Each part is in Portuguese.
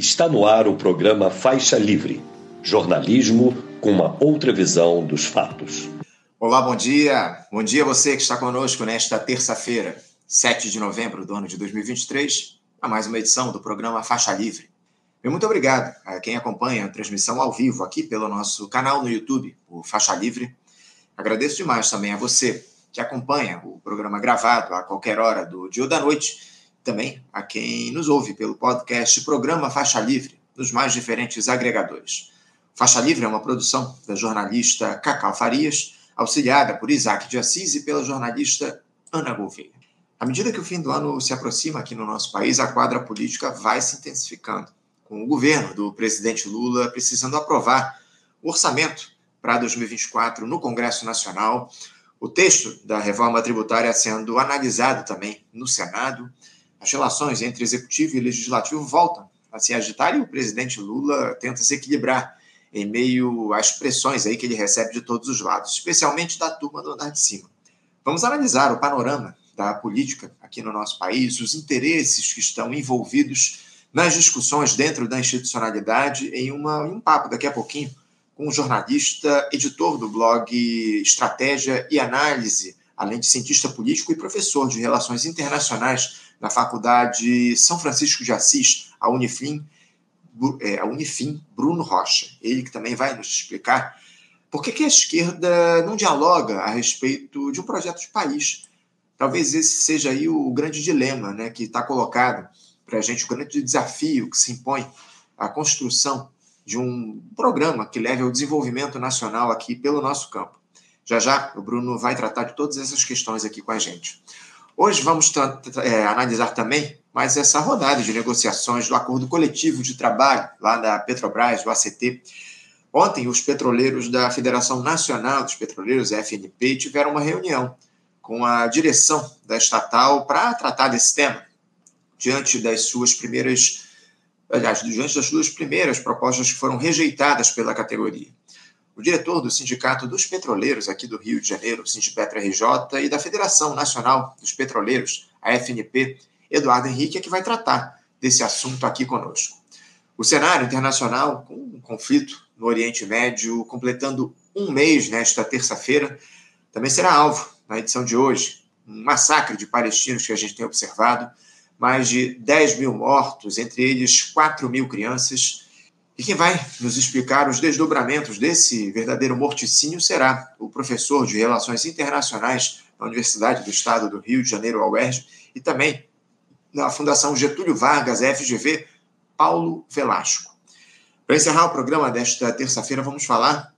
Está no ar o programa Faixa Livre jornalismo com uma outra visão dos fatos. Olá, bom dia. Bom dia a você que está conosco nesta terça-feira, 7 de novembro do ano de 2023, a mais uma edição do programa Faixa Livre. E muito obrigado a quem acompanha a transmissão ao vivo aqui pelo nosso canal no YouTube, o Faixa Livre. Agradeço demais também a você que acompanha o programa gravado a qualquer hora do dia ou da noite também a quem nos ouve pelo podcast Programa Faixa Livre, nos mais diferentes agregadores. Faixa Livre é uma produção da jornalista Cacau Farias, auxiliada por Isaac de Assis e pela jornalista Ana Gouveia. À medida que o fim do ano se aproxima aqui no nosso país, a quadra política vai se intensificando, com o governo do presidente Lula precisando aprovar o orçamento para 2024 no Congresso Nacional, o texto da reforma tributária sendo analisado também no Senado as relações entre executivo e legislativo voltam a se agitar e o presidente Lula tenta se equilibrar em meio às pressões aí que ele recebe de todos os lados, especialmente da turma do andar de cima. Vamos analisar o panorama da política aqui no nosso país, os interesses que estão envolvidos nas discussões dentro da institucionalidade em, uma, em um papo daqui a pouquinho com um jornalista, editor do blog Estratégia e Análise, além de cientista político e professor de Relações Internacionais na Faculdade São Francisco de Assis, a Unifim, é, a Unifim Bruno Rocha. Ele que também vai nos explicar por que, a esquerda não dialoga a respeito de um projeto de país. Talvez esse seja aí o grande dilema né, que está colocado para a gente, o grande desafio que se impõe à construção de um programa que leve ao desenvolvimento nacional aqui pelo nosso campo. Já já o Bruno vai tratar de todas essas questões aqui com a gente. Hoje vamos é, analisar também mais essa rodada de negociações do acordo coletivo de trabalho lá da Petrobras, do ACT. Ontem, os petroleiros da Federação Nacional dos Petroleiros, FNP, tiveram uma reunião com a direção da estatal para tratar desse tema, diante das suas primeiras, aliás, diante das suas primeiras propostas que foram rejeitadas pela categoria o diretor do Sindicato dos Petroleiros aqui do Rio de Janeiro, Sindipetra RJ, e da Federação Nacional dos Petroleiros, a FNP, Eduardo Henrique, é que vai tratar desse assunto aqui conosco. O cenário internacional, com um conflito no Oriente Médio, completando um mês nesta terça-feira, também será alvo na edição de hoje. Um massacre de palestinos que a gente tem observado, mais de 10 mil mortos, entre eles 4 mil crianças, e quem vai nos explicar os desdobramentos desse verdadeiro morticínio será o professor de Relações Internacionais da Universidade do Estado do Rio de Janeiro, UERJ, e também na Fundação Getúlio Vargas, FGV, Paulo Velasco. Para encerrar o programa desta terça-feira, vamos falar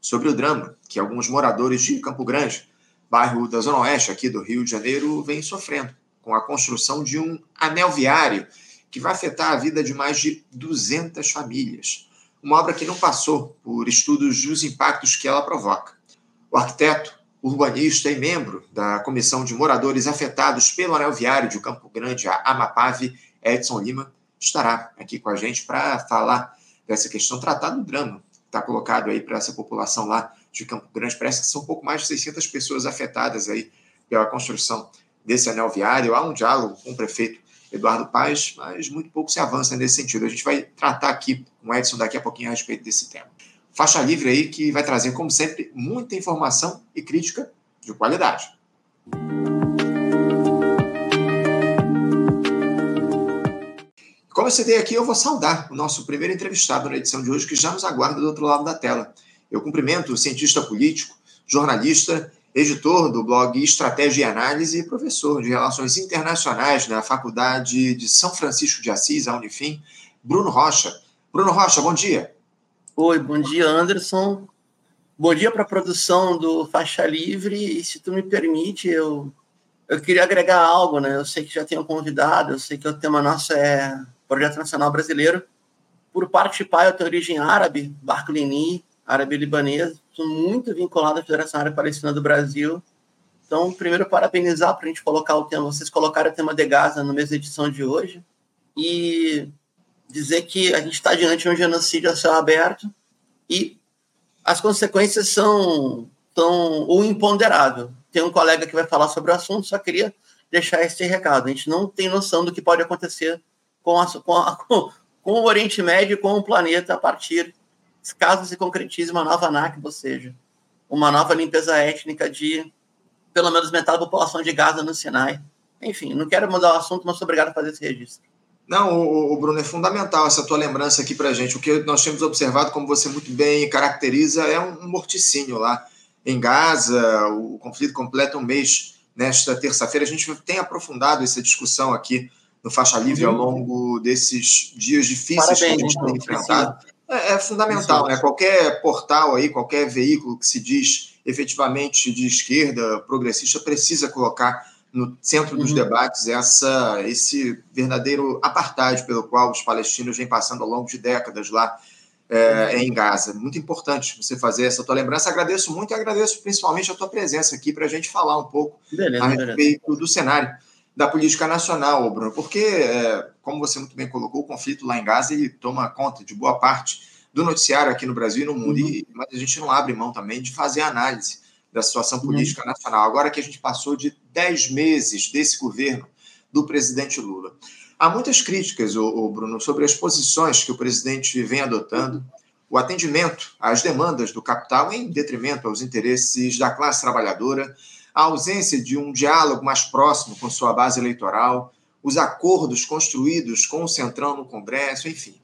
sobre o drama que alguns moradores de Campo Grande, bairro da Zona Oeste aqui do Rio de Janeiro, vêm sofrendo com a construção de um anel viário que vai afetar a vida de mais de 200 famílias. Uma obra que não passou por estudos dos impactos que ela provoca. O arquiteto, urbanista e membro da Comissão de Moradores Afetados pelo Anel Viário de Campo Grande, a Amapave, Edson Lima, estará aqui com a gente para falar dessa questão, tratar do drama que está colocado aí para essa população lá de Campo Grande. Parece que são um pouco mais de 600 pessoas afetadas aí pela construção desse anel viário. Há um diálogo com o prefeito Eduardo Paes, mas muito pouco se avança nesse sentido. A gente vai tratar aqui com o Edson daqui a pouquinho a respeito desse tema. Faixa livre aí que vai trazer, como sempre, muita informação e crítica de qualidade. Como eu citei aqui, eu vou saudar o nosso primeiro entrevistado na edição de hoje, que já nos aguarda do outro lado da tela. Eu cumprimento o cientista político, jornalista editor do blog Estratégia e Análise e professor de Relações Internacionais na Faculdade de São Francisco de Assis, a Unifim, Bruno Rocha. Bruno Rocha, bom dia. Oi, bom dia, Anderson. Bom dia para a produção do Faixa Livre. E se tu me permite, eu, eu queria agregar algo, né? Eu sei que já tenho convidado, eu sei que o tema nosso é Projeto Nacional Brasileiro. Por parte de pai, eu tenho origem árabe, Barclini, árabe-libanesa, muito vinculado à Federação Árabe Palestina do Brasil. Então, primeiro, parabenizar para a gente colocar o tema, vocês colocaram o tema de Gaza na mesma edição de hoje, e dizer que a gente está diante de um genocídio a céu aberto e as consequências são, são o imponderável. Tem um colega que vai falar sobre o assunto, só queria deixar esse recado. A gente não tem noção do que pode acontecer com a, com a, com, com o Oriente Médio e com o planeta a partir caso se concretize uma nova ANAC, ou seja, uma nova limpeza étnica de pelo menos metade da população de Gaza no Sinai. Enfim, não quero mudar o assunto, mas sou obrigado a fazer esse registro. Não, o, Bruno, é fundamental essa tua lembrança aqui para gente. O que nós temos observado, como você muito bem caracteriza, é um morticínio lá em Gaza. O conflito completa um mês nesta terça-feira. A gente tem aprofundado essa discussão aqui no Faixa Livre ao uhum. longo desses dias difíceis Parabéns, que a gente tem enfrentado. É, é, fundamental, né? Qualquer portal aí, qualquer veículo que se diz efetivamente de esquerda, progressista, precisa colocar no centro dos uhum. debates essa, esse verdadeiro apartheid pelo qual os palestinos vêm passando ao longo de décadas lá é, em Gaza. Muito importante você fazer essa tua lembrança. Agradeço muito e agradeço principalmente a tua presença aqui para a gente falar um pouco beleza, a respeito beleza. do cenário da política nacional, Bruno, porque, é, como você muito bem colocou, o conflito lá em Gaza ele toma conta de boa parte do noticiário aqui no Brasil e no mundo, uhum. e, mas a gente não abre mão também de fazer análise da situação uhum. política uhum. nacional. Agora que a gente passou de 10 meses desse governo do presidente Lula. Há muitas críticas, o, Bruno, sobre as posições que o presidente vem adotando, o atendimento às demandas do capital em detrimento aos interesses da classe trabalhadora, a ausência de um diálogo mais próximo com sua base eleitoral, os acordos construídos com o Centrão no Congresso, enfim.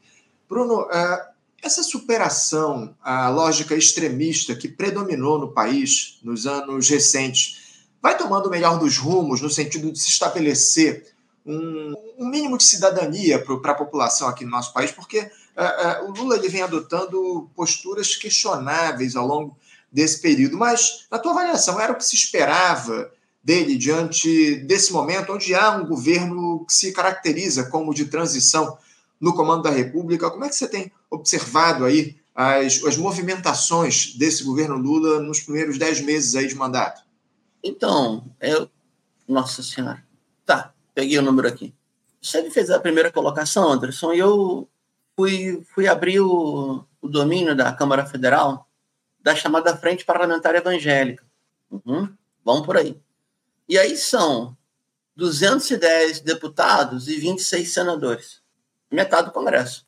Bruno, é, essa superação à lógica extremista que predominou no país nos anos recentes vai tomando o melhor dos rumos no sentido de se estabelecer um, um mínimo de cidadania para a população aqui no nosso país, porque uh, uh, o Lula ele vem adotando posturas questionáveis ao longo desse período. Mas, na tua avaliação, era o que se esperava dele diante desse momento, onde há um governo que se caracteriza como de transição no comando da República? Como é que você tem observado aí as, as movimentações desse governo Lula nos primeiros dez meses aí de mandato? Então, eu. Nossa Senhora. Tá, peguei o número aqui. Você fez a primeira colocação, Anderson, e eu fui, fui abrir o, o domínio da Câmara Federal da chamada Frente Parlamentar Evangélica. Uhum, vamos por aí. E aí são 210 deputados e 26 senadores. Metade do Congresso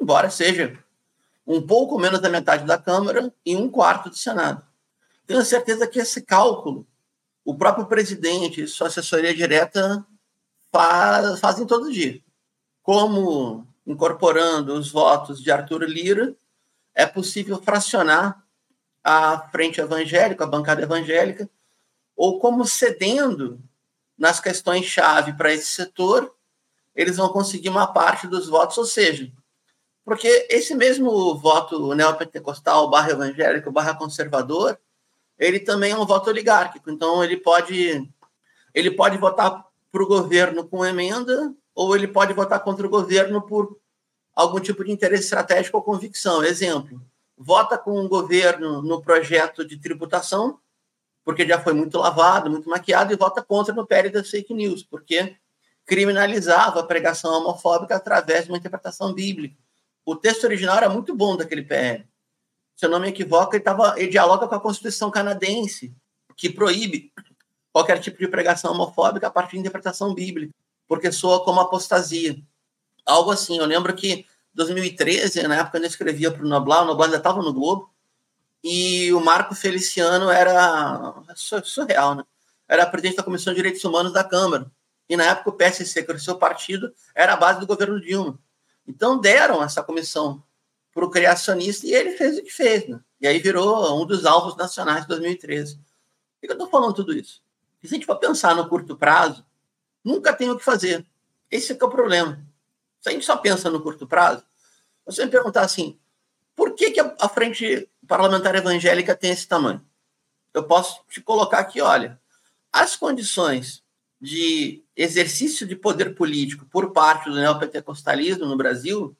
embora seja um pouco menos da metade da Câmara e um quarto do Senado. Tenho certeza que esse cálculo, o próprio presidente e sua assessoria direta faz, fazem todo dia. Como, incorporando os votos de Arthur Lira, é possível fracionar a frente evangélica, a bancada evangélica, ou como cedendo nas questões-chave para esse setor, eles vão conseguir uma parte dos votos, ou seja, porque esse mesmo voto neopentecostal, barra evangélico, barra conservador, ele também é um voto oligárquico. Então, ele pode, ele pode votar para o governo com emenda, ou ele pode votar contra o governo por algum tipo de interesse estratégico ou convicção. Exemplo, vota com o governo no projeto de tributação, porque já foi muito lavado, muito maquiado, e vota contra no PL das fake news, porque criminalizava a pregação homofóbica através de uma interpretação bíblica. O texto original era muito bom daquele PL. Se eu não me equivoco, ele, tava, ele dialoga com a Constituição canadense, que proíbe qualquer tipo de pregação homofóbica a partir de interpretação bíblica, porque soa como apostasia. Algo assim. Eu lembro que 2013, na época eu escrevia para o Noblar, o Noblar ainda estava no Globo, e o Marco Feliciano era surreal, né? Era presidente da Comissão de Direitos Humanos da Câmara. E na época o PSC, que era o seu partido, era a base do governo Dilma. Então deram essa comissão para o criacionista e ele fez o que fez. Né? E aí virou um dos alvos nacionais de 2013. Por que eu estou falando tudo isso? se a gente for pensar no curto prazo, nunca tem o que fazer. Esse é, é o problema. Se a gente só pensa no curto prazo, você me perguntar assim, por que, que a frente parlamentar evangélica tem esse tamanho? Eu posso te colocar aqui, olha, as condições de exercício de poder político por parte do neopentecostalismo no Brasil,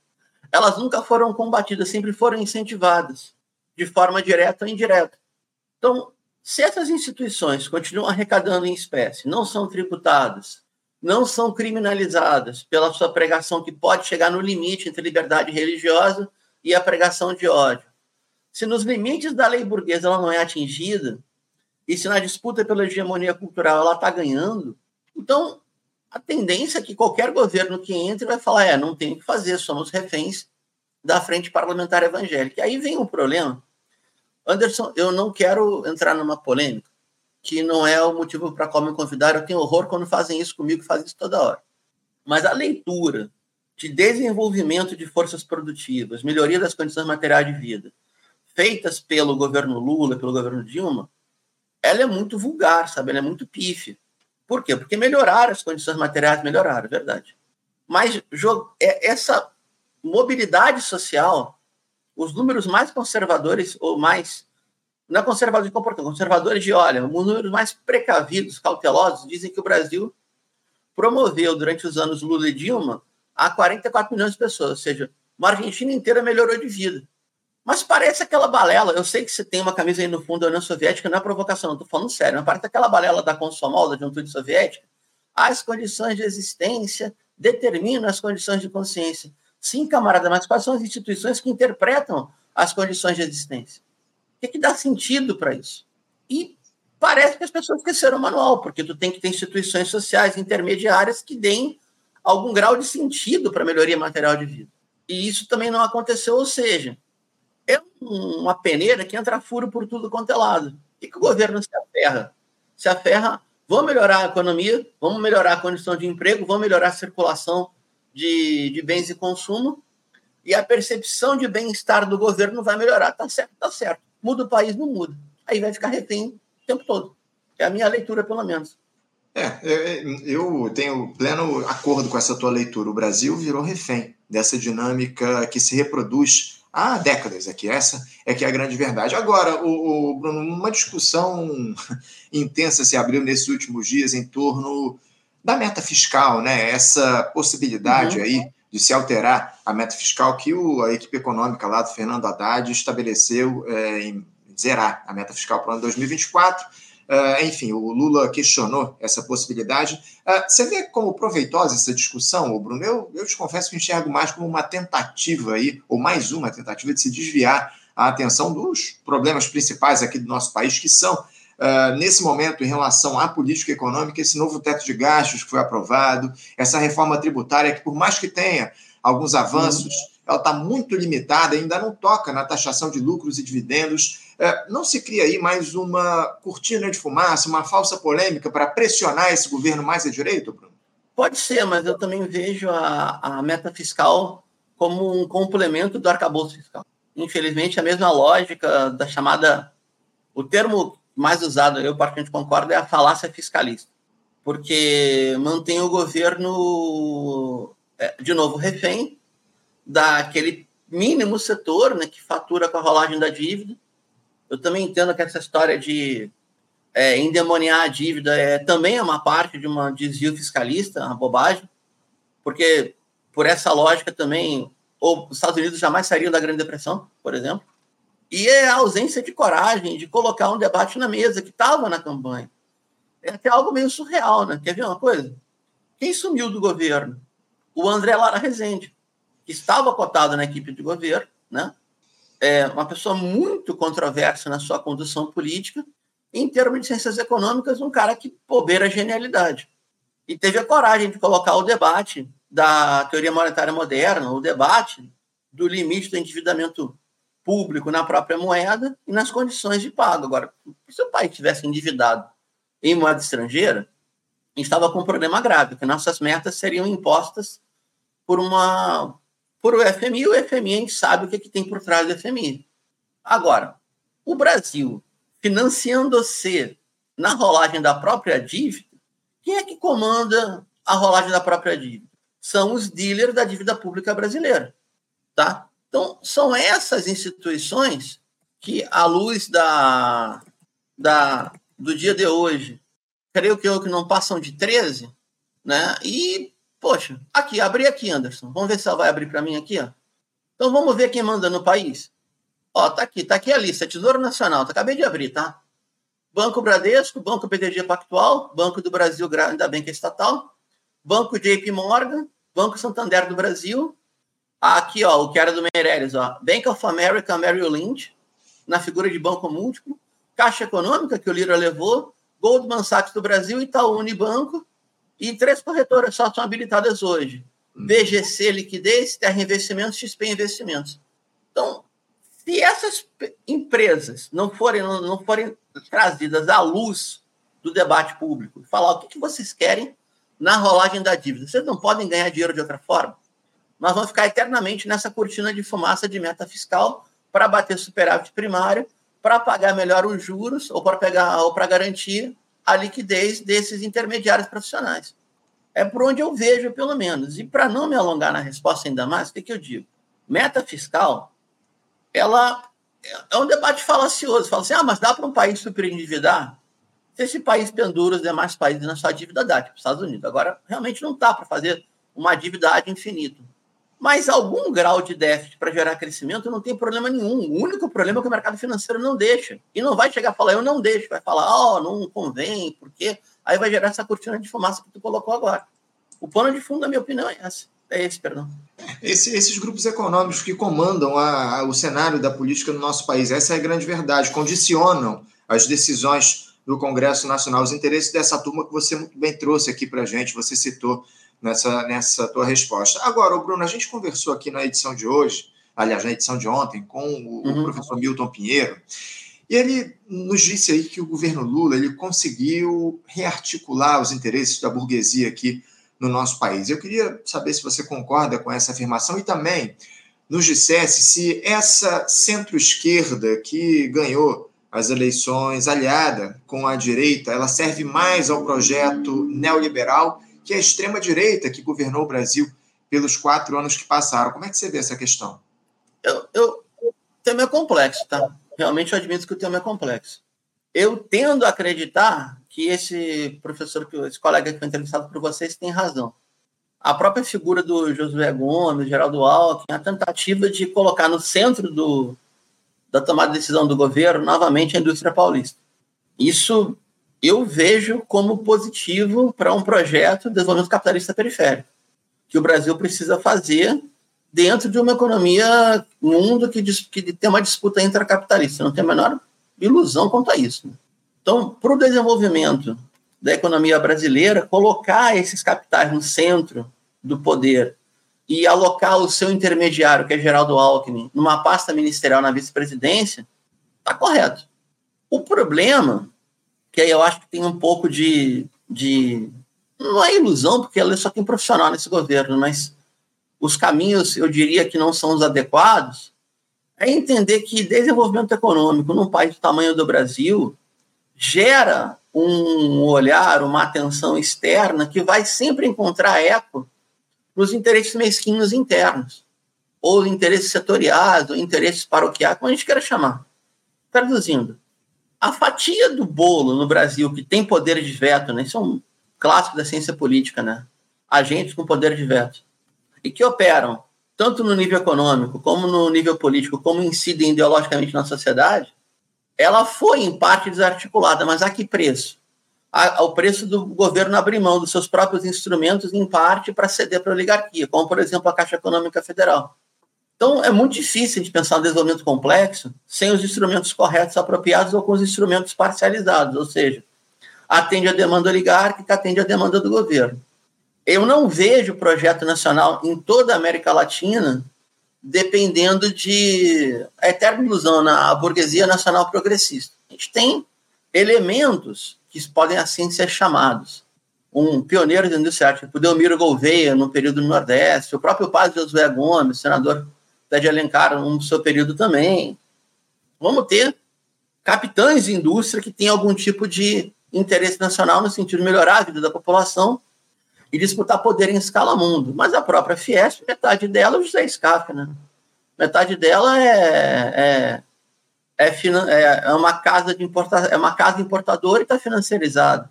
elas nunca foram combatidas, sempre foram incentivadas, de forma direta ou indireta. Então, se essas instituições continuam arrecadando em espécie, não são tributadas, não são criminalizadas pela sua pregação que pode chegar no limite entre liberdade religiosa e a pregação de ódio. Se nos limites da lei burguesa ela não é atingida, e se na disputa pela hegemonia cultural ela está ganhando, então a tendência é que qualquer governo que entre vai falar: é, não tem o que fazer, somos reféns da frente parlamentar evangélica. E aí vem um problema. Anderson, eu não quero entrar numa polêmica, que não é o motivo para qual me convidar. Eu tenho horror quando fazem isso comigo, fazem isso toda hora. Mas a leitura de desenvolvimento de forças produtivas, melhoria das condições materiais de vida, feitas pelo governo Lula, pelo governo Dilma, ela é muito vulgar, sabe? Ela é muito pífia. Por quê? Porque melhoraram as condições materiais, melhoraram, é verdade. Mas é, essa mobilidade social, os números mais conservadores ou mais não é conservador de comportamento, conservadores de olha, os números mais precavidos, cautelosos, dizem que o Brasil promoveu durante os anos Lula e Dilma a 44 milhões de pessoas, ou seja, uma Argentina inteira melhorou de vida. Mas parece aquela balela. Eu sei que você tem uma camisa aí no fundo da União Soviética, não é provocação, não estou falando sério, mas parece aquela balela da Consomol, da Juventude Soviética. As condições de existência determinam as condições de consciência. Sim, camarada, mas quais são as instituições que interpretam as condições de existência? O que, que dá sentido para isso? E parece que as pessoas esqueceram o manual, porque tu tem que ter instituições sociais intermediárias que deem algum grau de sentido para a melhoria material de vida. E isso também não aconteceu, ou seja, é uma peneira que entra furo por tudo quanto é lado. E que o governo se aferra? Se aferra, vamos melhorar a economia, vamos melhorar a condição de emprego, vamos melhorar a circulação de, de bens e consumo, e a percepção de bem-estar do governo vai melhorar. Tá certo, tá certo. Muda o país, não muda. Aí vai ficar refém o tempo todo. É a minha leitura, pelo menos. É, é, eu tenho pleno acordo com essa tua leitura. O Brasil virou refém dessa dinâmica que se reproduz há décadas aqui. Essa é que é a grande verdade. Agora, o, o Bruno, uma discussão intensa se abriu nesses últimos dias em torno da meta fiscal, né? Essa possibilidade uhum. aí de se alterar a meta fiscal que o, a equipe econômica lá do Fernando Haddad estabeleceu é, em zerar a meta fiscal para o ano 2024 Uh, enfim, o Lula questionou essa possibilidade. Uh, você vê como proveitosa essa discussão, Bruno? Eu, eu te confesso que enxergo mais como uma tentativa aí, ou mais uma tentativa de se desviar a atenção dos problemas principais aqui do nosso país, que são, uh, nesse momento, em relação à política econômica, esse novo teto de gastos que foi aprovado, essa reforma tributária que, por mais que tenha alguns avanços, uhum. ela está muito limitada, ainda não toca na taxação de lucros e dividendos não se cria aí mais uma cortina de fumaça, uma falsa polêmica para pressionar esse governo mais à direita, Bruno? Pode ser, mas eu também vejo a, a meta fiscal como um complemento do arcabouço fiscal. Infelizmente, a mesma lógica da chamada. O termo mais usado, eu particularmente concordo, é a falácia fiscalista. Porque mantém o governo, é, de novo, refém daquele mínimo setor né, que fatura com a rolagem da dívida eu também entendo que essa história de é, endemoniar a dívida é, também é uma parte de um desvio fiscalista, uma bobagem, porque por essa lógica também os Estados Unidos jamais sairiam da Grande Depressão, por exemplo, e é a ausência de coragem de colocar um debate na mesa que estava na campanha. É até algo meio surreal, né? Quer ver uma coisa? Quem sumiu do governo? O André Lara Rezende, que estava cotado na equipe de governo, né? É uma pessoa muito controversa na sua condução política, em termos de ciências econômicas, um cara que bobeira genialidade. E teve a coragem de colocar o debate da teoria monetária moderna, o debate do limite do endividamento público na própria moeda e nas condições de pago. Agora, se o país tivesse endividado em moeda estrangeira, estava com um problema grave, que nossas metas seriam impostas por uma por o FMI, o FMI a gente sabe o que, que tem por trás do FMI. Agora, o Brasil financiando-se na rolagem da própria dívida, quem é que comanda a rolagem da própria dívida? São os dealers da dívida pública brasileira. Tá? Então, são essas instituições que, à luz da, da, do dia de hoje, creio que, eu, que não passam de 13, né? e Poxa, aqui, abri aqui, Anderson. Vamos ver se ela vai abrir para mim aqui, ó. Então vamos ver quem manda no país. Ó, tá aqui, tá aqui a lista, Tesouro Nacional, tá, acabei de abrir, tá? Banco Bradesco, Banco BTG Pactual, Banco do Brasil, ainda bem que é estatal, Banco JP Morgan, Banco Santander do Brasil, aqui, ó, o que era do Meirelles, ó, Bank of America, Merrill Lynch, na figura de banco múltiplo, Caixa Econômica, que o Lira levou, Goldman Sachs do Brasil, Itaú Unibanco, E três corretoras só são habilitadas hoje. BGC Liquidez, Terra Investimentos, XP Investimentos. Então, se essas empresas não forem, não forem trazidas à luz do debate público, falar o que, que vocês querem na rolagem da dívida, vocês não podem ganhar dinheiro de outra forma, nós vamos ficar eternamente nessa cortina de fumaça de meta fiscal para bater superávit primário, para pagar melhor os juros ou para pegar ou para garantir a liquidez desses intermediários profissionais. É por onde eu vejo, pelo menos. E para não me alongar na resposta ainda mais, o que, que eu digo? Meta fiscal, ela é um debate falacioso. Fala assim, ah, mas dá para um país superendividar? Se esse país pendura os demais países na sua dívida, dá, tipo Estados Unidos. Agora, realmente não dá para fazer uma dívida ad infinito. Mas algum grau de déficit para gerar crescimento não tem problema nenhum. O único problema é que o mercado financeiro não deixa. E não vai chegar a falar, eu não deixo. Vai falar, ó, oh, não convém, por quê? Aí vai gerar essa cortina de fumaça que tu colocou agora. O pano de fundo, na minha opinião, é esse. É esse, perdão. Esse, esses grupos econômicos que comandam a, a, o cenário da política no nosso país, essa é a grande verdade, condicionam as decisões do Congresso Nacional, os interesses dessa turma que você muito bem trouxe aqui para a gente, você citou nessa, nessa tua resposta. Agora, Bruno, a gente conversou aqui na edição de hoje, aliás, na edição de ontem, com o, uhum. o professor Milton Pinheiro, e ele nos disse aí que o governo Lula ele conseguiu rearticular os interesses da burguesia aqui no nosso país. Eu queria saber se você concorda com essa afirmação e também nos dissesse se essa centro-esquerda que ganhou as eleições aliada com a direita, ela serve mais ao projeto neoliberal que a extrema-direita que governou o Brasil pelos quatro anos que passaram. Como é que você vê essa questão? Eu, eu, o tema é complexo, tá? Realmente eu admito que o tema é complexo. Eu tendo a acreditar que esse professor, que esse colega que foi entrevistado por vocês, tem razão. A própria figura do Josué Gomes, Geraldo Alckmin, a tentativa de colocar no centro do, da tomada de decisão do governo novamente a indústria paulista. Isso eu vejo como positivo para um projeto de desenvolvimento capitalista periférico, que o Brasil precisa fazer dentro de uma economia mundo que, que tem uma disputa intracapitalista. Não tem a menor ilusão quanto a isso. Né? Então, para o desenvolvimento da economia brasileira, colocar esses capitais no centro do poder e alocar o seu intermediário, que é Geraldo Alckmin, numa pasta ministerial na vice-presidência, está correto. O problema que aí eu acho que tem um pouco de, de. Não é ilusão, porque ela só tem profissional nesse governo, mas os caminhos, eu diria que não são os adequados, é entender que desenvolvimento econômico num país do tamanho do Brasil gera um olhar, uma atenção externa que vai sempre encontrar eco nos interesses mesquinhos internos, ou interesses setoriais, ou interesses paroquiais, como a gente queira chamar. Traduzindo, a fatia do bolo no Brasil que tem poder de veto, né? Isso é um clássico da ciência política, né? Agentes com poder de veto. E que operam tanto no nível econômico, como no nível político, como incidem ideologicamente na sociedade, ela foi, em parte, desarticulada, mas a que preço? ao preço do governo abrir mão dos seus próprios instrumentos, em parte, para ceder para a oligarquia, como, por exemplo, a Caixa Econômica Federal. Então, é muito difícil de pensar um desenvolvimento complexo sem os instrumentos corretos apropriados ou com os instrumentos parcializados, ou seja, atende a demanda oligárquica, atende a demanda do governo. Eu não vejo projeto nacional em toda a América Latina dependendo de a eterna ilusão na burguesia nacional progressista. A gente tem elementos que podem assim ser chamados. Um pioneiro da indústria tipo Delmiro Gouveia, no período do Nordeste, o próprio padre Josué Gomes, senador Pé de Alencar no seu período também. Vamos ter capitães de indústria que têm algum tipo de interesse nacional no sentido de melhorar a vida da população e disputar poder em escala mundo. Mas a própria Fiesp, metade dela é o José Scafka, né? Metade dela é, é, é, é, uma casa de importa, é uma casa importadora e está financiarizada.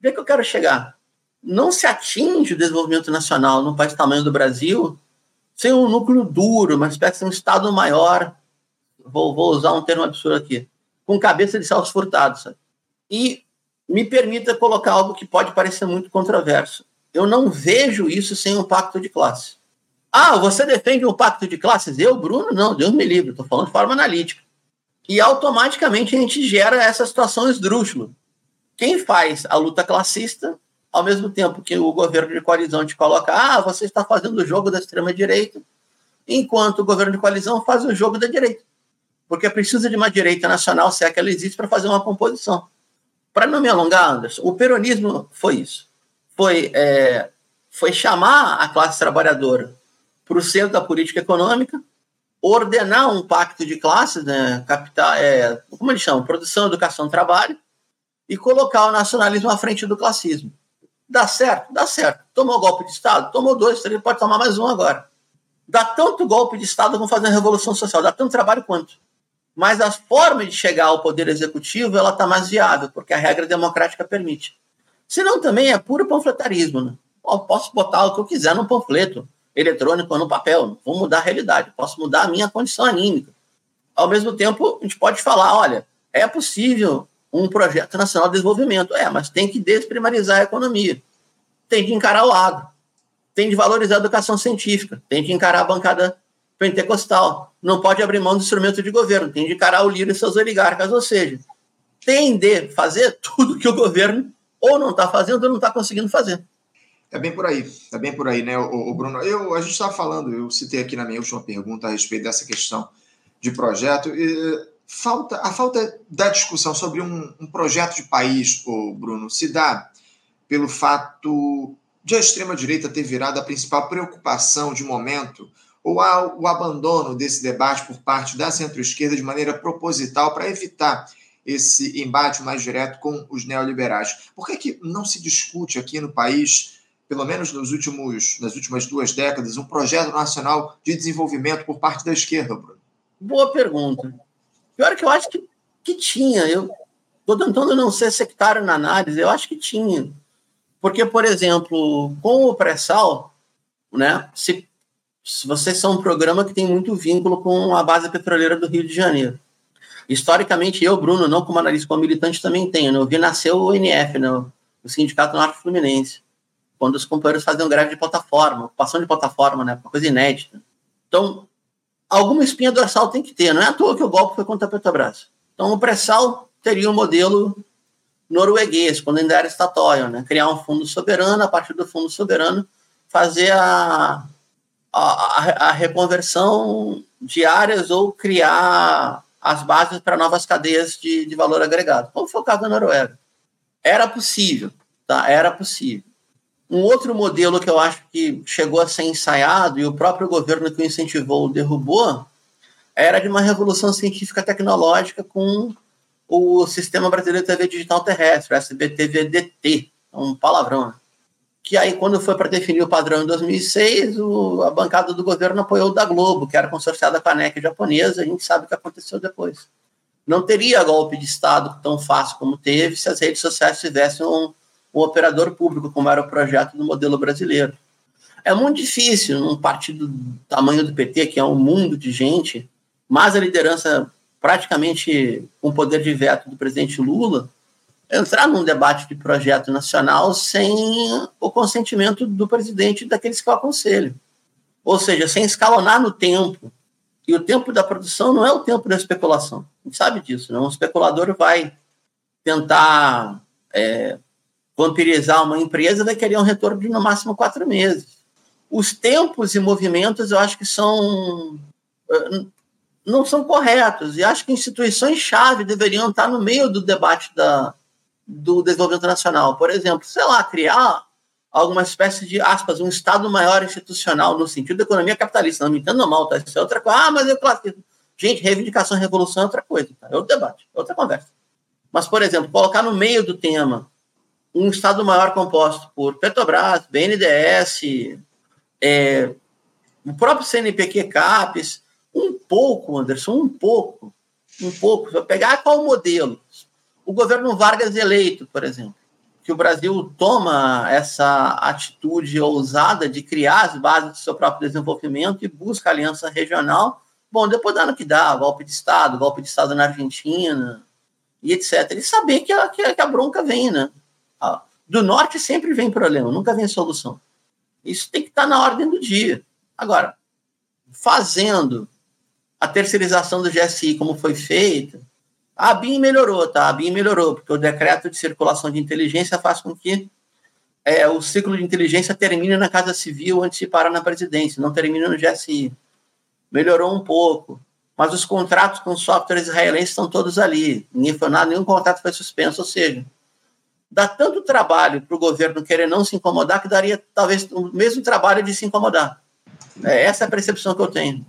Vê que eu quero chegar. Não se atinge o desenvolvimento nacional no país tamanho do Brasil sem um núcleo duro, uma espécie de um Estado maior, vou, vou usar um termo absurdo aqui, com cabeça de saltos furtados. E me permita colocar algo que pode parecer muito controverso. Eu não vejo isso sem um pacto de classe. Ah, você defende um pacto de classes? Eu, Bruno? Não, Deus me livre, estou falando de forma analítica. E automaticamente a gente gera essa situação esdrúxula. Quem faz a luta classista ao mesmo tempo que o governo de coalizão te coloca, ah, você está fazendo o jogo da extrema-direita, enquanto o governo de coalizão faz o jogo da direita. Porque precisa de uma direita nacional, se é que ela existe, para fazer uma composição. Para não me alongar, Anderson, o peronismo foi isso. Foi, é, foi chamar a classe trabalhadora para o centro da política econômica, ordenar um pacto de classes, né, capital, é, como eles chamam, produção, educação, trabalho, e colocar o nacionalismo à frente do classismo. Dá certo? Dá certo. Tomou golpe de Estado? Tomou dois, três, pode tomar mais um agora. Dá tanto golpe de Estado como fazer a revolução social, dá tanto trabalho quanto. Mas a forma de chegar ao poder executivo ela está mais viável, porque a regra democrática permite. Senão também é puro panfletarismo. Né? Eu posso botar o que eu quiser no panfleto eletrônico ou no papel, vou mudar a realidade, posso mudar a minha condição anímica. Ao mesmo tempo, a gente pode falar, olha, é possível um projeto nacional de desenvolvimento, é, mas tem que desprimarizar a economia, tem que encarar o agro, tem que valorizar a educação científica, tem que encarar a bancada pentecostal, não pode abrir mão do instrumento de governo, tem de encarar o líder e seus oligarcas, ou seja, tem de fazer tudo que o governo ou não está fazendo ou não está conseguindo fazer. É bem por aí, é bem por aí, né, o, o Bruno? Eu, a gente estava falando, eu citei aqui na minha última pergunta a respeito dessa questão de projeto. E, falta, a falta da discussão sobre um, um projeto de país, o Bruno, se dá pelo fato de a extrema-direita ter virado a principal preocupação de momento ou há o abandono desse debate por parte da centro-esquerda de maneira proposital para evitar esse embate mais direto com os neoliberais? Por que, que não se discute aqui no país pelo menos nos últimos, nas últimas duas décadas, um projeto nacional de desenvolvimento por parte da esquerda, Bruno? Boa pergunta. Pior que eu acho que, que tinha. Eu estou tentando não ser sectário na análise, eu acho que tinha. Porque, por exemplo, com o pré-sal, né, se, se vocês são um programa que tem muito vínculo com a base petroleira do Rio de Janeiro. Historicamente, eu, Bruno, não como analista, como militante, também tenho. Né? Eu vi nascer o NF, né? o Sindicato Norte Fluminense quando os companheiros faziam greve de plataforma, ocupação de plataforma, né? Uma coisa inédita. Então, alguma espinha dorsal tem que ter. Não é à toa que o golpe foi contra a Petrobras. Então, o pré-sal teria um modelo norueguês, quando ainda era estatório, né? Criar um fundo soberano, a partir do fundo soberano, fazer a, a, a reconversão de áreas ou criar as bases para novas cadeias de, de valor agregado, como foi o caso da Noruega. Era possível, tá? Era possível. Um outro modelo que eu acho que chegou a ser ensaiado e o próprio governo que o incentivou derrubou era de uma revolução científica tecnológica com o Sistema Brasileiro de TV Digital Terrestre, SBTVDT, é um palavrão. Né? Que aí, quando foi para definir o padrão em 2006, o, a bancada do governo apoiou o da Globo, que era consorciada com a NEC japonesa, a gente sabe o que aconteceu depois. Não teria golpe de Estado tão fácil como teve se as redes sociais tivessem um, um operador público, como era o projeto do modelo brasileiro. É muito difícil, num partido do tamanho do PT, que é um mundo de gente, mas a liderança praticamente com poder de veto do presidente Lula, entrar num debate de projeto nacional sem o consentimento do presidente daqueles que o aconselham. Ou seja, sem escalonar no tempo. E o tempo da produção não é o tempo da especulação. A gente sabe disso. Né? Um especulador vai tentar é, vampirizar uma empresa, vai querer um retorno de no máximo quatro meses. Os tempos e movimentos eu acho que são eh, não são corretos e acho que instituições-chave deveriam estar no meio do debate da, do desenvolvimento nacional. Por exemplo, sei lá, criar alguma espécie de, aspas, um Estado maior institucional no sentido da economia capitalista. Não me entendo mal, tá? Isso é outra coisa. Ah, mas eu classifico. Gente, reivindicação e revolução é outra coisa, tá? é outro debate, é outra conversa. Mas, por exemplo, colocar no meio do tema um Estado maior composto por Petrobras, BNDES, é, o próprio CNPq CAPES, um pouco, Anderson, um pouco, um pouco. Se eu pegar qual modelo? O governo Vargas eleito, por exemplo, que o Brasil toma essa atitude ousada de criar as bases do seu próprio desenvolvimento e busca aliança regional. Bom, depois dá no que dá, golpe de Estado, golpe de Estado na Argentina e etc. E saber que a, que a bronca vem, né? Do norte sempre vem problema, nunca vem solução. Isso tem que estar na ordem do dia. Agora, fazendo a terceirização do GSI como foi feita, a BIM melhorou, tá? A BIM melhorou, porque o decreto de circulação de inteligência faz com que é, o ciclo de inteligência termina na Casa Civil antes de parar na presidência, não termina no GSI. Melhorou um pouco, mas os contratos com softwares israelenses estão todos ali. Ninguém foi nada, nenhum contrato foi suspenso, ou seja, dá tanto trabalho para o governo querer não se incomodar que daria talvez o mesmo trabalho de se incomodar. É essa é a percepção que eu tenho.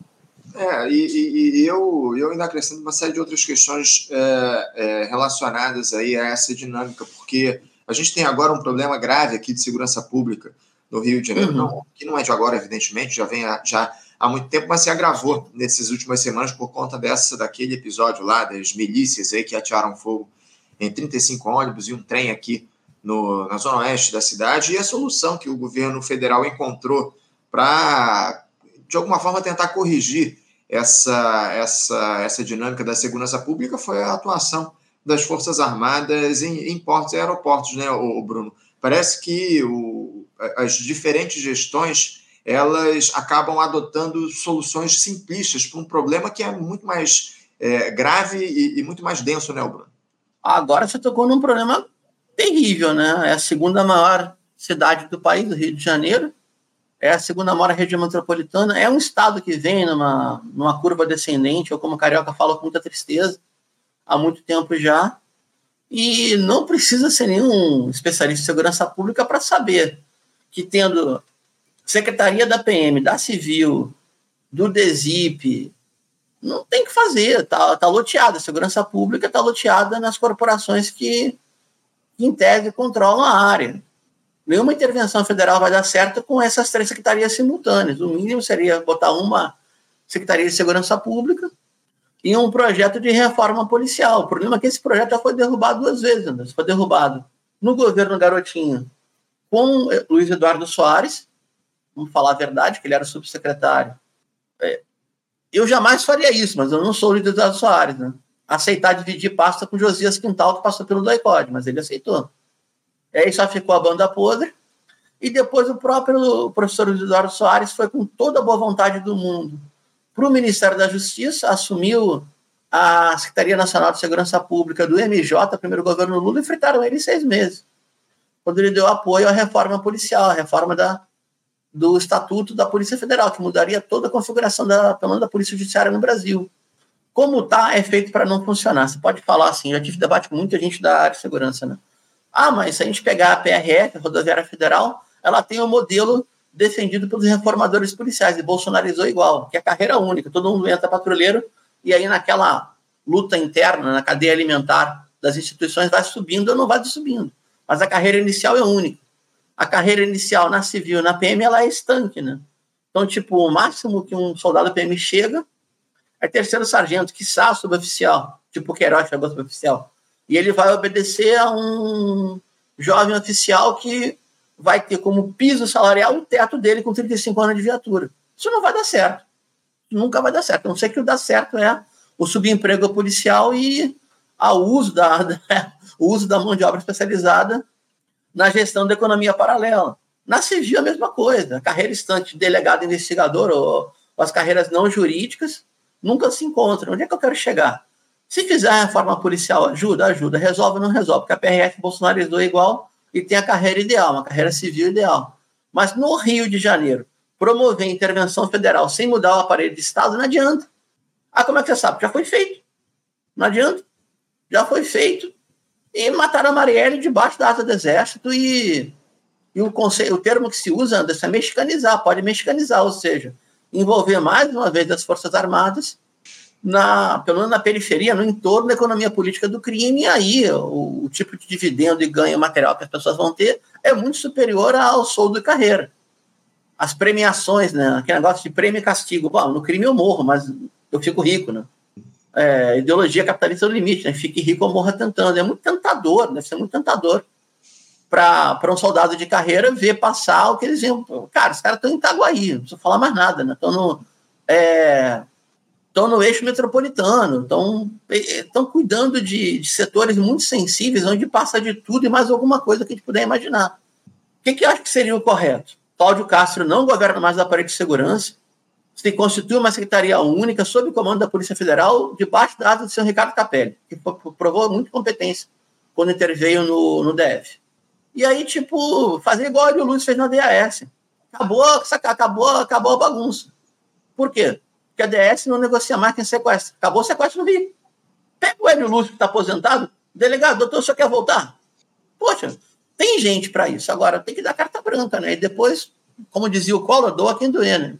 É, e, e, eu, eu ainda acrescento uma série de outras questões é, é, relacionadas aí a essa dinâmica, porque a gente tem agora um problema grave aqui de segurança pública no Rio de Janeiro, uhum. não, que não é de agora, evidentemente, já vem a, já há muito tempo, mas se agravou nessas últimas semanas por conta dessa daquele episódio lá das milícias aí que atiraram fogo em 35 ônibus e um trem aqui no, na zona oeste da cidade e a solução que o governo federal encontrou para de alguma forma tentar corrigir essa, essa, essa dinâmica da segurança pública foi a atuação das Forças Armadas em, em portos e aeroportos, né, o, Bruno? Parece que o, as diferentes gestões elas acabam adotando soluções simplistas para um problema que é muito mais é, grave e, e, muito mais denso, né, Bruno? Agora você tocou num problema terrível, né? É a segunda maior cidade do país, o Rio de Janeiro, é a segunda maior região metropolitana, é um estado que vem numa, numa curva descendente, ou como o Carioca fala com muita tristeza, há muito tempo já, e não precisa ser nenhum especialista em segurança pública para saber que tendo Secretaria da PM, da Civil, do DESIP, não tem que fazer, tá, tá loteada. A segurança pública está loteada nas corporações que, em tese, controlam a área nenhuma intervenção federal vai dar certo com essas três secretarias simultâneas. O mínimo seria botar uma Secretaria de Segurança Pública e um projeto de reforma policial. O problema é que esse projeto já foi derrubado duas vezes. Foi derrubado no governo Garotinho com Luiz Eduardo Soares, vamos falar a verdade, que ele era subsecretário. É, eu jamais faria isso, mas eu não sou o Luiz Eduardo Soares, né? Aceitar dividir pasta com Josias Quintal, que passou pelo DOICOD, mas ele aceitou. Aí só ficou a banda podre. E depois o próprio professor Eduardo Soares foi com toda a boa vontade do mundo para o Ministério da Justiça, assumiu a Secretaria Nacional de Segurança Pública do MJ, primeiro governo Lula, e fritaram ele seis meses, quando ele deu apoio à reforma policial, a reforma da, do Estatuto da Polícia Federal, que mudaria toda a configuração da, pelo menos da Polícia Judiciária no Brasil. Como está, é feito para não funcionar. Você pode falar assim, já tive debate com muita gente da área de segurança, né? Ah, mas se a gente pegar a PRF, a Rodoviária Federal, ela tem um modelo defendido pelos reformadores policiais, e bolsonarizou igual, que é carreira única, todo mundo entra patrulheiro, e aí naquela luta interna, na cadeia alimentar das instituições, vai subindo ou não vai subindo. Mas a carreira inicial é única. A carreira inicial na civil na PM, ela é estanque, né? Então, tipo, o máximo que um soldado PM chega é terceiro sargento, que quiçá suboficial, tipo o Queiroz chegou suboficial e ele vai obedecer a um jovem oficial que vai ter como piso salarial o teto dele com 35 anos de viatura. Isso não vai dar certo. Nunca vai dar certo. A não sei que o dá certo é o subemprego policial e o uso da, da, o uso da mão de obra especializada na gestão da economia paralela. Na civil, a mesma coisa. A carreira estante delegado investigador ou, ou as carreiras não jurídicas nunca se encontram. Onde é que eu quero chegar? Se fizer a reforma policial, ajuda, ajuda. Resolve ou não resolve, porque a PRF bolsonarizou igual e tem a carreira ideal, uma carreira civil ideal. Mas no Rio de Janeiro, promover intervenção federal sem mudar o aparelho de Estado não adianta. Ah, como é que você sabe? Já foi feito. Não adianta. Já foi feito. E mataram a Marielle debaixo da asa do exército e, e o, conselho, o termo que se usa, Anderson, é mexicanizar, pode mexicanizar, ou seja, envolver mais uma vez as Forças Armadas na, pelo menos na periferia, no entorno da economia política do crime, e aí o, o, tipo de dividendo e ganho material que as pessoas vão ter é muito superior ao soldo de carreira. As premiações, né? Aquele negócio de prêmio e castigo. Bom, no crime eu morro, mas eu fico rico, né? É, ideologia capitalista do limite, né? Fique rico ou morra tentando. É muito tentador, deve ser muito tentador para um soldado de carreira ver passar o que eles viam. Cara, os caras estão em Itaguaí, não preciso falar mais nada, né? Estão no. É, no eixo metropolitano, estão, estão cuidando de, de, setores muito sensíveis, onde passa de tudo e mais alguma coisa que a gente puder imaginar. O que, que eu acho que seria o correto? Cláudio Castro não governa mais da parede de segurança, se constitui uma secretaria única sob o comando da Polícia Federal, debaixo da asa do senhor Ricardo Capelli, que provou muita competência quando interveio no, no DF. E aí, tipo, fazer igual o Lúcio fez na DAS. Acabou, acabou, acabou a bagunça. Por quê? Porque a DS não negocia mais quem sequestra. Acabou o sequestro no Rio. Pega o Hélio Lúcio, que está aposentado, delegado, doutor, o senhor quer voltar? Poxa, tem gente para isso. Agora, tem que dar carta branca, né? E depois, como dizia o Collor, doa quem doer, né?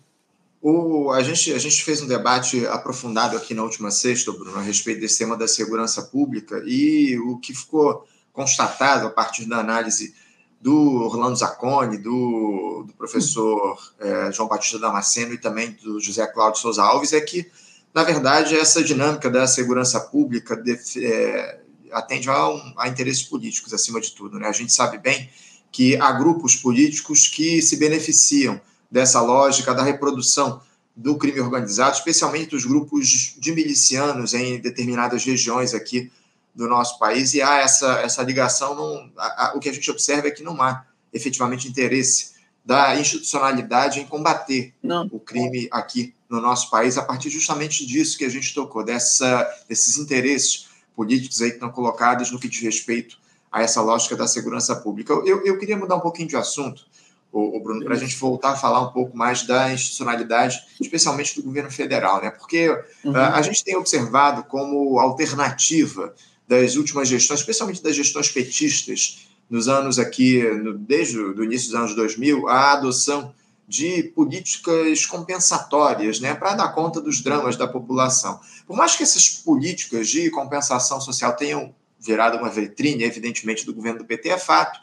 O, a, gente, a gente fez um debate aprofundado aqui na última sexta, Bruno, a respeito desse tema da segurança pública e o que ficou constatado a partir da análise do Orlando Zacconi, do, do professor é, João Batista Damasceno e também do José Cláudio Souza Alves, é que, na verdade, essa dinâmica da segurança pública é, atende a, um, a, interesses políticos, acima de tudo. Né? A gente sabe bem que há grupos políticos que se beneficiam dessa lógica da reprodução do crime organizado, especialmente os grupos de milicianos em determinadas regiões aqui do nosso país e há essa, essa ligação. Não, a, a, o que a gente observa é que não há efetivamente interesse da institucionalidade em combater não. o crime aqui no nosso país, a partir justamente disso que a gente tocou, dessa, desses interesses políticos aí que estão colocados no que diz respeito a essa lógica da segurança pública. Eu, eu queria mudar um pouquinho de assunto, o, Bruno, para a gente voltar a falar um pouco mais da institucionalidade, especialmente do governo federal, né? Porque uhum. a, a gente tem observado como alternativa das últimas gestões, especialmente das gestões petistas, nos anos aqui, no, desde o início dos anos 2000, a adoção de políticas compensatórias, né, para dar conta dos dramas da população. Por mais que essas políticas de compensação social tenham virado uma vitrine, evidentemente, do governo do PT, é fato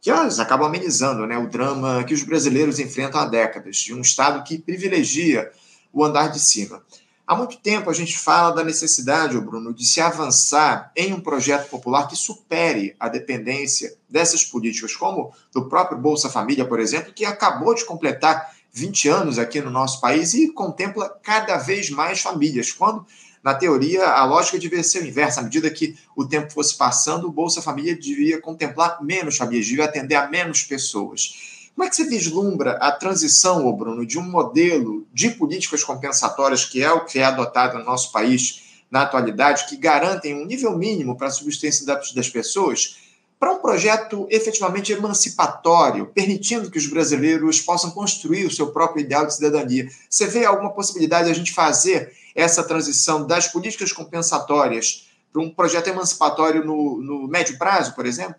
que elas acabam amenizando né, o drama que os brasileiros enfrentam há décadas, de um Estado que privilegia o andar de cima. Há muito tempo a gente fala da necessidade, Bruno, de se avançar em um projeto popular que supere a dependência dessas políticas, como do próprio Bolsa Família, por exemplo, que acabou de completar 20 anos aqui no nosso país e contempla cada vez mais famílias, quando, na teoria, a lógica devia ser o inverso. À medida que o tempo fosse passando, o Bolsa Família devia contemplar menos famílias, devia atender a menos pessoas. Como é que você vislumbra a transição, Bruno, de um modelo de políticas compensatórias, que é o que é adotado no nosso país na atualidade, que garantem um nível mínimo para a subsistência das pessoas, para um projeto efetivamente emancipatório, permitindo que os brasileiros possam construir o seu próprio ideal de cidadania? Você vê alguma possibilidade de a gente fazer essa transição das políticas compensatórias para um projeto emancipatório no, no médio prazo, por exemplo?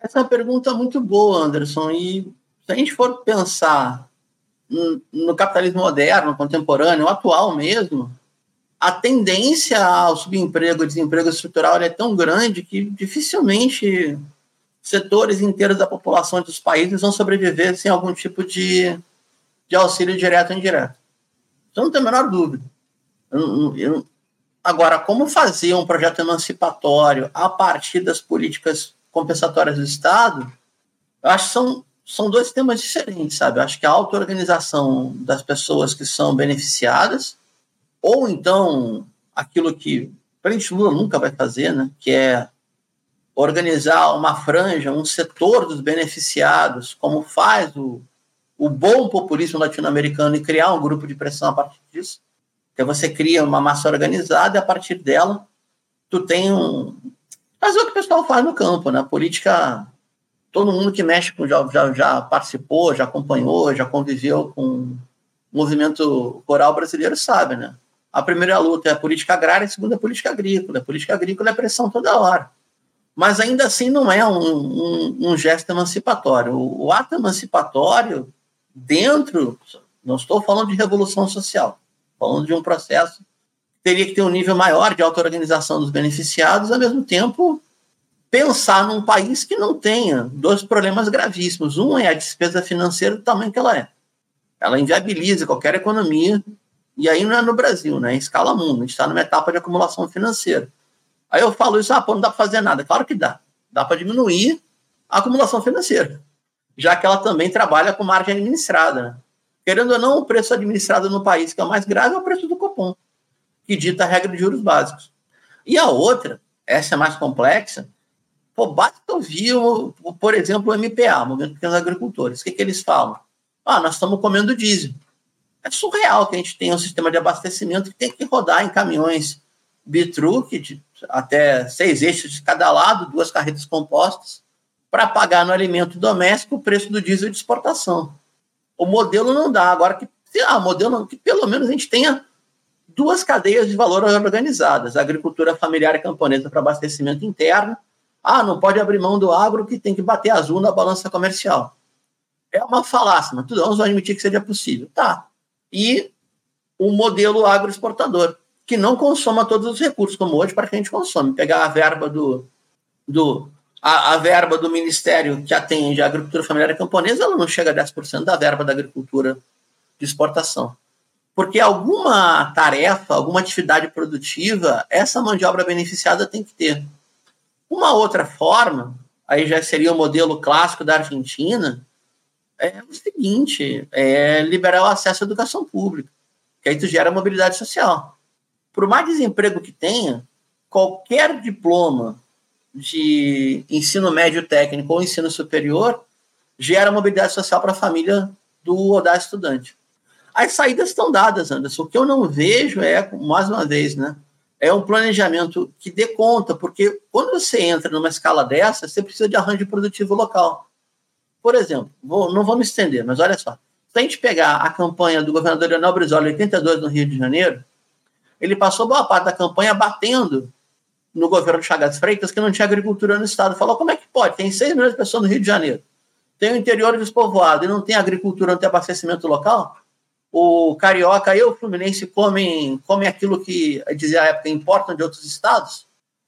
Essa é uma pergunta muito boa, Anderson, e se a gente for pensar no, capitalismo moderno, contemporâneo, atual mesmo, a tendência ao subemprego e desemprego estrutural é tão grande que dificilmente setores inteiros da população dos países vão sobreviver sem algum tipo de, de auxílio direto ou indireto. Isso não tem a menor dúvida. Agora, como fazer um projeto emancipatório a partir das políticas compensatórias do Estado, eu acho que são são dois temas diferentes, sabe? Eu acho que a auto-organização das pessoas que são beneficiadas, ou então aquilo que o presidente Lula nunca vai fazer, né? Que é organizar uma franja, um setor dos beneficiados, como faz o, o bom populismo latino-americano e criar um grupo de pressão a partir disso. Que você cria uma massa organizada e a partir dela tu tem um... Fazer o que o pessoal faz no campo, né? Política todo mundo que mexe com já, já, já participou, já acompanhou, já conviveu com o movimento coral brasileiro sabe, né? A primeira luta é a política agrária, a segunda é a política agrícola. A política agrícola é pressão toda hora. Mas ainda assim não é um, um, um gesto emancipatório. O, o, ato emancipatório, dentro, não estou falando de revolução social, falando de um processo que teria que ter um nível maior de auto-organização dos beneficiados, ao mesmo tempo pensar num país que não tenha dois problemas gravíssimos. Um é a despesa financeira do tamanho que ela é. Ela inviabiliza qualquer economia, e aí não é no Brasil, né? em escala mundo. A gente está numa etapa de acumulação financeira. Aí eu falo isso, ah, pô, não dá para fazer nada. Claro que dá. Dá para diminuir a acumulação financeira, já que ela também trabalha com margem administrada. Né? Querendo ou não, o preço administrado no país que é o mais grave é o preço do cupom, que dita a regra de juros básicos. E a outra, essa é mais complexa, Pô, basta ouvir, por exemplo, o MPA, Movimento Pequenos Agricultores. O que, que eles falam? Ah, nós estamos comendo diesel. É surreal que a gente tenha um sistema de abastecimento que tem que rodar em caminhões bitruque, de até seis eixos de cada lado, duas carretas compostas, para pagar no alimento doméstico o preço do diesel de exportação. O modelo não dá. Agora que ah, modelo que pelo menos a gente tenha duas cadeias de valor organizadas: a agricultura familiar e camponesa para abastecimento interno. Ah, não pode abrir mão do agro que tem que bater azul na balança comercial. É uma falácia, mas tudo vamos admitir que seja possível. Tá. E um modelo agroexportador, que não consoma todos os recursos, como hoje, para que a gente consome. Pegar a verba do, do a, a, verba do Ministério que atende a agricultura familiar camponesa, ela não chega a 10% da verba da agricultura de exportação. Porque alguma tarefa, alguma atividade produtiva, essa mão de obra beneficiada tem que ter. Uma outra forma, aí já seria o modelo clássico da Argentina, é o seguinte, é liberar o acesso à educação pública, que aí tu gera mobilidade social. Por mais desemprego que tenha, qualquer diploma de ensino médio técnico ou ensino superior gera mobilidade social para a família do ou da estudante. As saídas estão dadas, Anderson. O que eu não vejo é, mais uma vez, né, é um planejamento que dê conta, porque quando você entra numa escala dessa, você precisa de arranjo produtivo local. Por exemplo, vou, não vou me estender, mas olha só. Se a gente pegar a campanha do governador Leonel Brizola, 82, no Rio de Janeiro, ele passou boa parte da campanha batendo no governo Chagas Freitas que não tinha agricultura no estado. Falou, como é que pode? Tem 6 milhões de pessoas no Rio de Janeiro. Tem o interior despovoado e não tem agricultura, não tem abastecimento local? O carioca e o fluminense comem, comem aquilo que, dizia a época, importam de outros estados?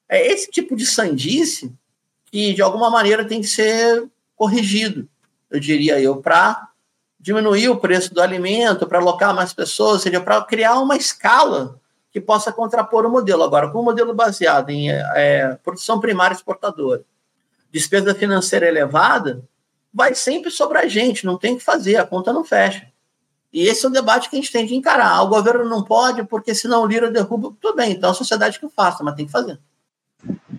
É esse tipo de sandice que, de alguma maneira, tem que ser corrigido, eu diria eu, para diminuir o preço do alimento, para alocar mais pessoas, seja, para criar uma escala que possa contrapor o modelo. Agora, com o modelo baseado em é, produção primária exportadora, despesa financeira elevada, vai sempre sobrar gente, não tem que fazer, a conta não fecha. E esse é o debate que a gente tem de encarar. Ah, o governo não pode, porque senão o Lira derruba. Tudo bem, então a sociedade que faça, mas tem que fazer.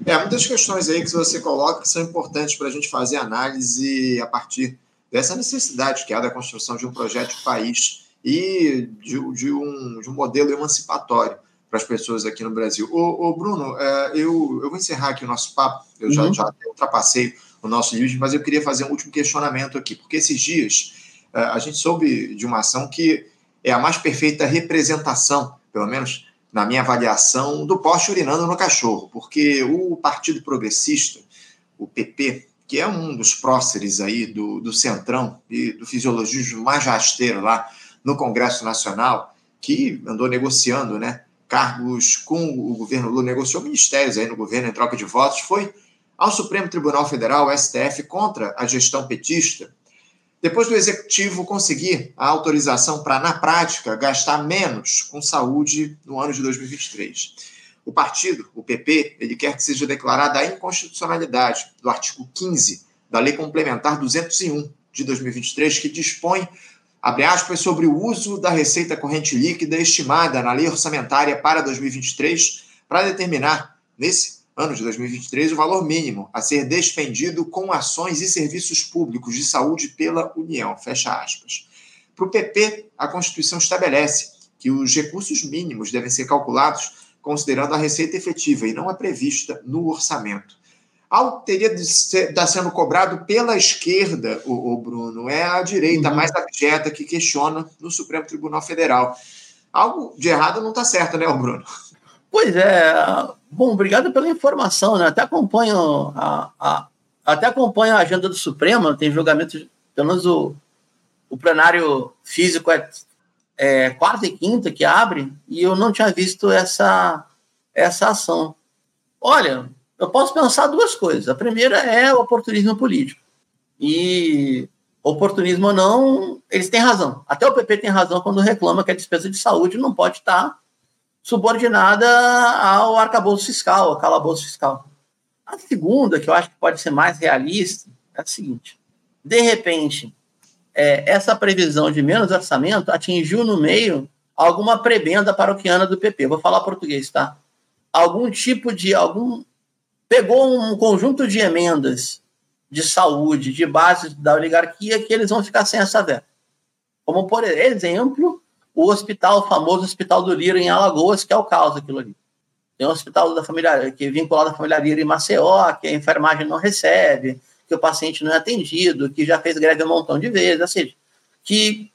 É, muitas questões aí que você coloca que são importantes para a gente fazer análise a partir dessa necessidade que há da construção de um projeto de país e de, de, um, de um modelo emancipatório para as pessoas aqui no Brasil. Ô, ô Bruno, é, eu, eu vou encerrar aqui o nosso papo, eu uhum. já, já ultrapassei o nosso limite, mas eu queria fazer um último questionamento aqui, porque esses dias é, a gente soube de uma ação que é a mais perfeita representação, pelo menos na minha avaliação, do poste urinando no cachorro, porque o Partido Progressista, o PP, que é um dos próceres aí do, do Centrão e do fisiologismo mais rasteiro lá no Congresso Nacional, que andou negociando, né, cargos com o governo Lula, negociou ministérios aí no governo em troca de votos, foi ao Supremo Tribunal Federal, STF, contra a gestão petista, depois do executivo conseguir a autorização para, na prática, gastar menos com saúde no ano de 2023. O partido, o PP, ele quer que seja declarada a inconstitucionalidade do artigo 15 da Lei Complementar 201 de 2023, que dispõe, abre aspas, sobre o uso da receita corrente líquida estimada na lei orçamentária para 2023 para determinar, nesse ano de 2023, o valor mínimo a ser despendido com ações e serviços públicos de saúde pela União. Fecha aspas. Para o PP, a Constituição estabelece que os recursos mínimos devem ser calculados considerando a receita efetiva e não a prevista no orçamento. Algo teria de estar tá sendo cobrado pela esquerda, o, o Bruno, é a direita uhum. mais abjeta que questiona no Supremo Tribunal Federal. Algo de errado não está certo, né, Bruno? Pois é. Bom, obrigado pela informação, né? Até acompanho a, a até acompanho a agenda do Supremo, tem julgamento, pelo menos o, o plenário físico é, é quarta e quinta que abre, e eu não tinha visto essa, essa ação. Olha, eu posso pensar duas coisas. A primeira é o oportunismo político. E oportunismo ou não, eles têm razão. Até o PP tem razão quando reclama que a despesa de saúde não pode estar subordinada ao arcabouço fiscal, ao calabouço fiscal. A segunda, que eu acho que pode ser mais realista, é a seguinte: de repente, é, essa previsão de menos orçamento atingiu no meio alguma prebenda paroquiana do PP. Vou falar português, tá? Algum tipo de. algum Pegou um conjunto de emendas de saúde, de bases da oligarquia, que eles vão ficar sem essa verba. Como, por exemplo, o hospital, o famoso Hospital do Lira em Alagoas, que é o caos aquilo ali. Tem um hospital da família, que é vinculado à família Lira em Maceió, que a enfermagem não recebe, que o paciente não é atendido, que já fez greve um montão de vezes, ou seja, que,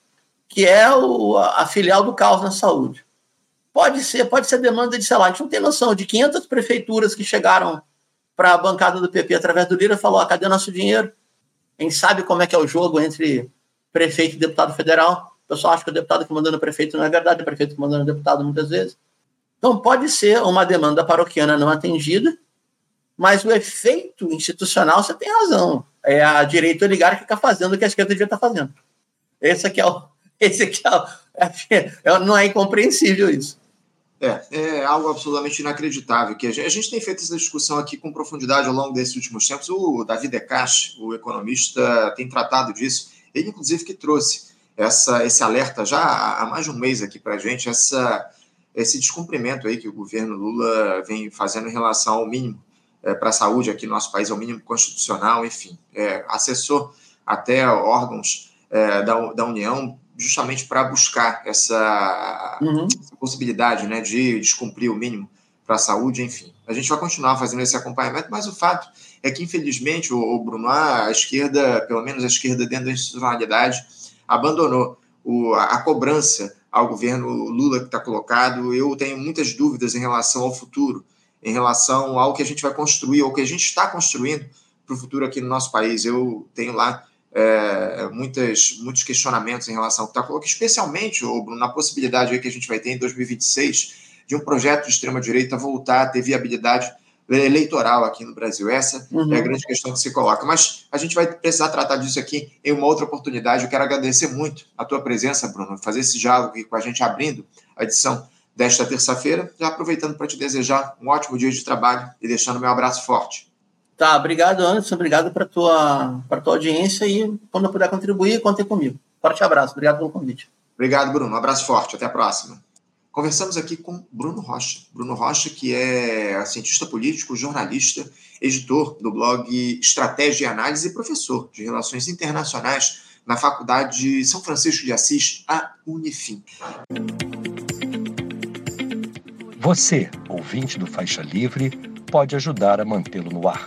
que é o, a filial do caos na saúde. Pode ser, pode ser demanda de, sei lá, a gente não tem noção de 500 prefeituras que chegaram para a bancada do PP através do Lira falou: ah, cadê nosso dinheiro? Gente sabe como é que é o jogo entre prefeito e deputado federal. O pessoal acha que o deputado que manda no prefeito não é verdade, o prefeito que manda no deputado muitas vezes. Então, pode ser uma demanda paroquiana não atendida, mas o efeito institucional, você tem razão. É a direita oligárquica fazendo o que a esquerda devia estar fazendo. Esse aqui é o. Esse aqui é, o, é, é não é incompreensível isso. É, é algo absolutamente inacreditável. que a gente, a gente, tem feito essa discussão aqui com profundidade ao longo desses últimos tempos. O David Decache, o economista, tem tratado disso. Ele, inclusive, que trouxe essa, esse alerta já há mais de um mês aqui para a gente, essa, esse descumprimento aí que o governo Lula vem fazendo em relação ao mínimo é, para a saúde aqui no nosso país, ao mínimo constitucional, enfim. É, acessou até órgãos é, da, da União justamente para buscar essa, uhum. essa, possibilidade né, de descumprir o mínimo para a saúde, enfim. A gente vai continuar fazendo esse acompanhamento, mas o fato é que, infelizmente, o, o Bruno, a esquerda, pelo menos a esquerda dentro da institucionalidade, abandonou o, a cobrança ao governo Lula que está colocado. Eu tenho muitas dúvidas em relação ao futuro, em relação ao que a gente vai construir, ou que a gente está construindo para o futuro aqui no nosso país. Eu tenho lá é, muitas, muitos questionamentos em relação ao que está colocando, especialmente, Bruno, na possibilidade que a gente vai ter em 2026 de um projeto de extrema-direita voltar a ter viabilidade eleitoral aqui no Brasil. Essa uhum. é a grande questão que se coloca. Mas a gente vai precisar tratar disso aqui em uma outra oportunidade. Eu quero agradecer muito a tua presença, Bruno, fazer esse diálogo aqui com a gente, abrindo a edição desta terça-feira, já aproveitando para te desejar um ótimo dia de trabalho e deixando meu abraço forte. Tá, obrigado, Anderson. Obrigado para tua, a tua audiência e quando eu puder contribuir, contem comigo. Forte abraço. Obrigado pelo convite. Obrigado, Bruno. Um abraço forte. Até a próxima. Conversamos aqui com Bruno Rocha. Bruno Rocha, que é cientista político, jornalista, editor do blog Estratégia e Análise e professor de Relações Internacionais na Faculdade de São Francisco de Assis, a Unifim. Você, ouvinte do Faixa Livre, pode ajudar a mantê-lo no ar